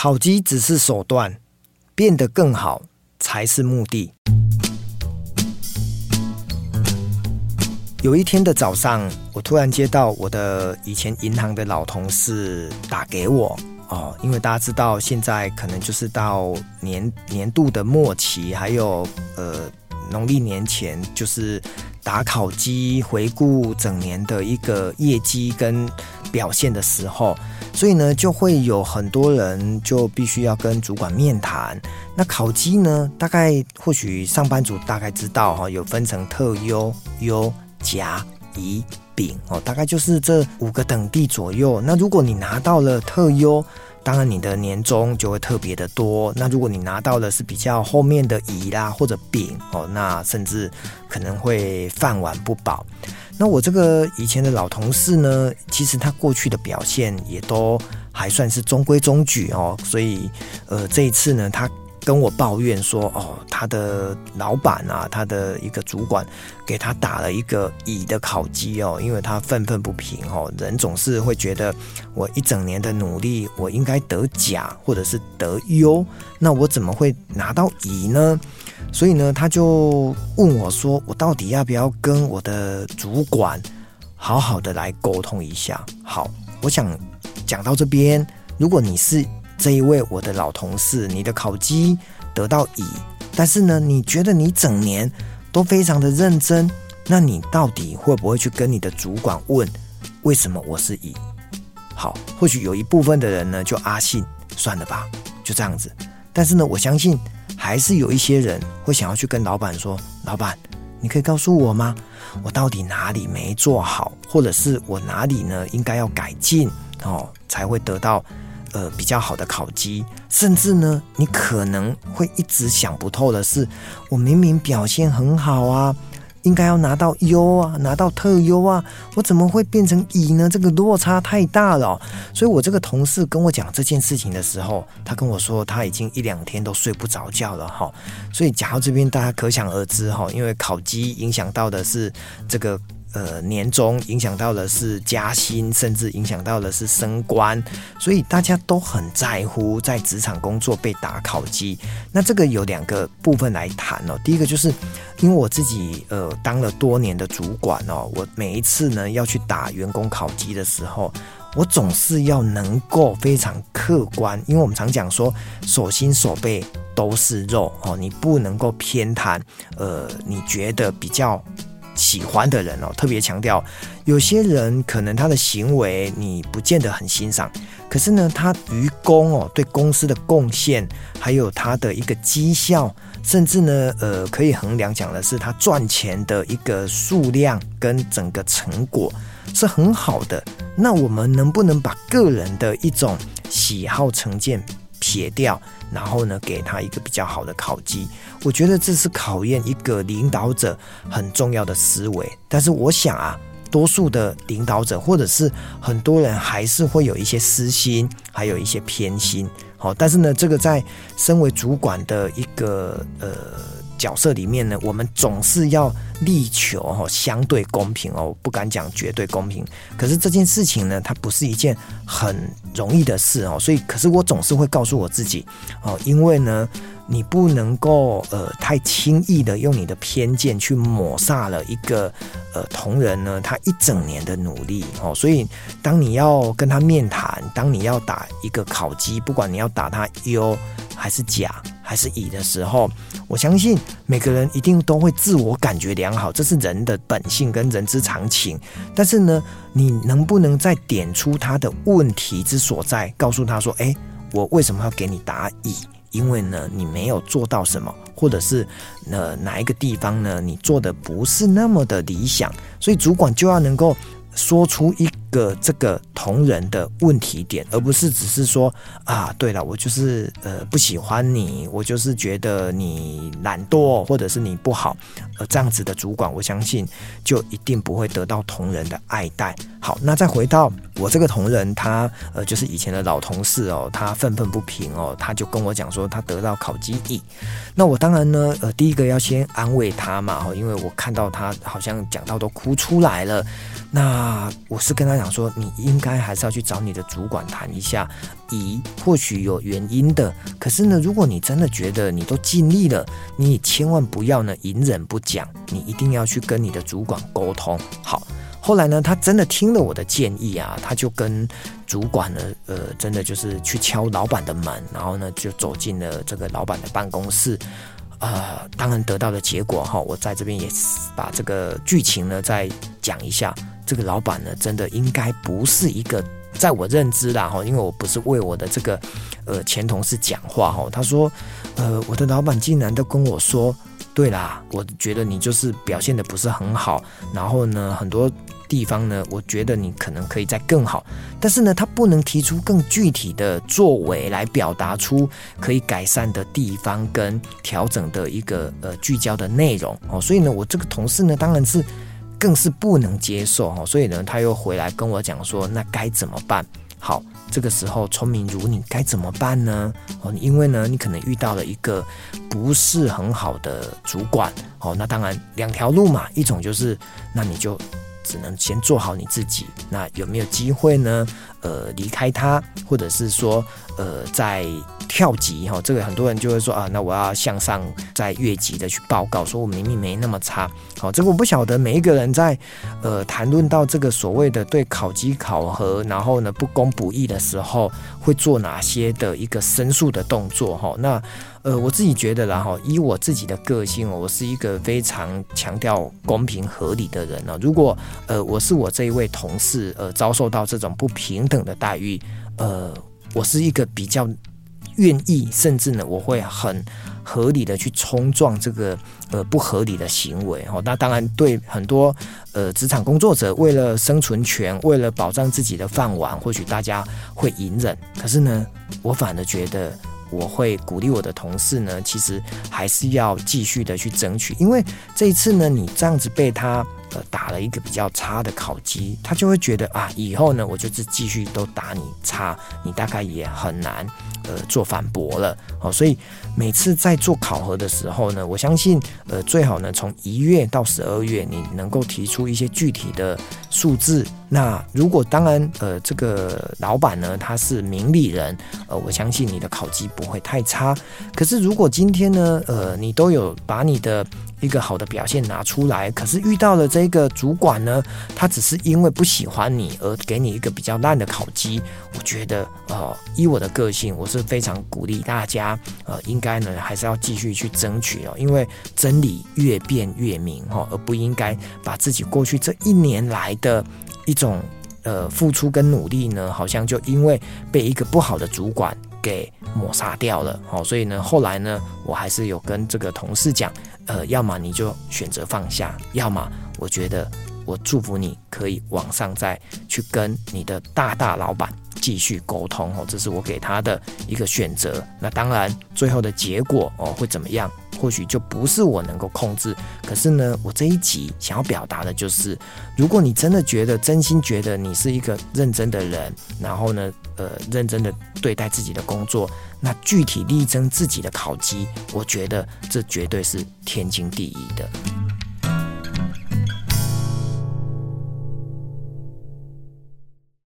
考绩只是手段，变得更好才是目的。有一天的早上，我突然接到我的以前银行的老同事打给我哦，因为大家知道现在可能就是到年年度的末期，还有呃农历年前就是打考绩、回顾整年的一个业绩跟表现的时候，所以呢就会有很多人就必须要跟主管面谈。那考绩呢，大概或许上班族大概知道哈，有分成特优、优。甲、乙、丙哦，大概就是这五个等地左右。那如果你拿到了特优，当然你的年终就会特别的多。那如果你拿到的是比较后面的乙啦或者丙哦，那甚至可能会饭碗不保。那我这个以前的老同事呢，其实他过去的表现也都还算是中规中矩哦，所以呃这一次呢，他。跟我抱怨说：“哦，他的老板啊，他的一个主管给他打了一个乙的考绩哦，因为他愤愤不平哦。人总是会觉得我一整年的努力，我应该得甲或者是得优，那我怎么会拿到乙呢？所以呢，他就问我说：我到底要不要跟我的主管好好的来沟通一下？好，我想讲到这边，如果你是。这一位我的老同事，你的考绩得到乙，但是呢，你觉得你整年都非常的认真，那你到底会不会去跟你的主管问，为什么我是乙？好，或许有一部分的人呢，就阿信，算了吧，就这样子。但是呢，我相信还是有一些人会想要去跟老板说，老板，你可以告诉我吗？我到底哪里没做好，或者是我哪里呢应该要改进哦，才会得到。呃，比较好的考绩，甚至呢，你可能会一直想不透的是，我明明表现很好啊，应该要拿到优啊，拿到特优啊，我怎么会变成乙呢？这个落差太大了。所以我这个同事跟我讲这件事情的时候，他跟我说他已经一两天都睡不着觉了哈。所以讲到这边，大家可想而知哈，因为考绩影响到的是这个。呃，年终影响到的是加薪，甚至影响到的是升官，所以大家都很在乎在职场工作被打考绩。那这个有两个部分来谈哦。第一个就是因为我自己呃当了多年的主管哦，我每一次呢要去打员工考绩的时候，我总是要能够非常客观，因为我们常讲说手心手背都是肉哦，你不能够偏袒呃你觉得比较。喜欢的人哦，特别强调，有些人可能他的行为你不见得很欣赏，可是呢，他于公哦对公司的贡献，还有他的一个绩效，甚至呢，呃，可以衡量讲的是他赚钱的一个数量跟整个成果是很好的。那我们能不能把个人的一种喜好成见撇掉，然后呢，给他一个比较好的考绩？我觉得这是考验一个领导者很重要的思维，但是我想啊，多数的领导者或者是很多人还是会有一些私心，还有一些偏心。好，但是呢，这个在身为主管的一个呃。角色里面呢，我们总是要力求哈相对公平哦，不敢讲绝对公平。可是这件事情呢，它不是一件很容易的事哦，所以，可是我总是会告诉我自己哦，因为呢，你不能够呃太轻易的用你的偏见去抹杀了一个呃同仁呢他一整年的努力哦，所以当你要跟他面谈，当你要打一个考绩，不管你要打他优还是甲。还是乙的时候，我相信每个人一定都会自我感觉良好，这是人的本性跟人之常情。但是呢，你能不能再点出他的问题之所在，告诉他说：“诶，我为什么要给你打乙？因为呢，你没有做到什么，或者是呃哪一个地方呢，你做的不是那么的理想，所以主管就要能够。”说出一个这个同仁的问题点，而不是只是说啊，对了，我就是呃不喜欢你，我就是觉得你懒惰，或者是你不好，呃这样子的主管，我相信就一定不会得到同仁的爱戴。好，那再回到我这个同仁，他呃就是以前的老同事哦，他愤愤不平哦，他就跟我讲说他得到考绩乙，那我当然呢，呃第一个要先安慰他嘛，因为我看到他好像讲到都哭出来了。那我是跟他讲说，你应该还是要去找你的主管谈一下，咦或许有原因的。可是呢，如果你真的觉得你都尽力了，你千万不要呢隐忍不讲，你一定要去跟你的主管沟通。好，后来呢，他真的听了我的建议啊，他就跟主管呢，呃，真的就是去敲老板的门，然后呢，就走进了这个老板的办公室。啊、当然得到的结果哈，我在这边也把这个剧情呢再讲一下。这个老板呢，真的应该不是一个，在我认知啦哈，因为我不是为我的这个呃前同事讲话哈。他说，呃，我的老板竟然都跟我说，对啦，我觉得你就是表现得不是很好，然后呢，很多。地方呢，我觉得你可能可以再更好，但是呢，他不能提出更具体的作为来表达出可以改善的地方跟调整的一个呃聚焦的内容哦，所以呢，我这个同事呢，当然是更是不能接受哈，所以呢，他又回来跟我讲说，那该怎么办？好，这个时候聪明如你该怎么办呢？哦，因为呢，你可能遇到了一个不是很好的主管哦，那当然两条路嘛，一种就是那你就。只能先做好你自己。那有没有机会呢？呃，离开他，或者是说，呃，在跳级哈，这个很多人就会说啊，那我要向上再越级的去报告，说我明明没那么差。好，这个我不晓得每一个人在呃谈论到这个所谓的对考绩考核，然后呢不公不义的时候，会做哪些的一个申诉的动作哈。那呃，我自己觉得啦哈，以我自己的个性，我是一个非常强调公平合理的人呢。如果呃我是我这一位同事呃遭受到这种不平等的待遇，呃，我是一个比较愿意，甚至呢，我会很合理的去冲撞这个呃不合理的行为哦。那当然，对很多呃职场工作者，为了生存权，为了保障自己的饭碗，或许大家会隐忍。可是呢，我反而觉得。我会鼓励我的同事呢，其实还是要继续的去争取，因为这一次呢，你这样子被他呃打了一个比较差的考绩，他就会觉得啊，以后呢，我就是继续都打你差，你大概也很难呃做反驳了。好，所以每次在做考核的时候呢，我相信呃最好呢，从一月到十二月，你能够提出一些具体的数字。那如果当然，呃，这个老板呢，他是明理人，呃，我相信你的考绩不会太差。可是如果今天呢，呃，你都有把你的一个好的表现拿出来，可是遇到了这个主管呢，他只是因为不喜欢你而给你一个比较烂的考绩，我觉得，呃，以我的个性，我是非常鼓励大家，呃，应该呢还是要继续去争取哦，因为真理越辩越明哈，而不应该把自己过去这一年来的。一种呃付出跟努力呢，好像就因为被一个不好的主管给抹杀掉了，哦，所以呢，后来呢，我还是有跟这个同事讲，呃，要么你就选择放下，要么我觉得我祝福你可以往上再去跟你的大大老板继续沟通，哦，这是我给他的一个选择。那当然，最后的结果哦会怎么样？或许就不是我能够控制，可是呢，我这一集想要表达的就是，如果你真的觉得、真心觉得你是一个认真的人，然后呢，呃，认真的对待自己的工作，那具体力争自己的考级，我觉得这绝对是天经地义的。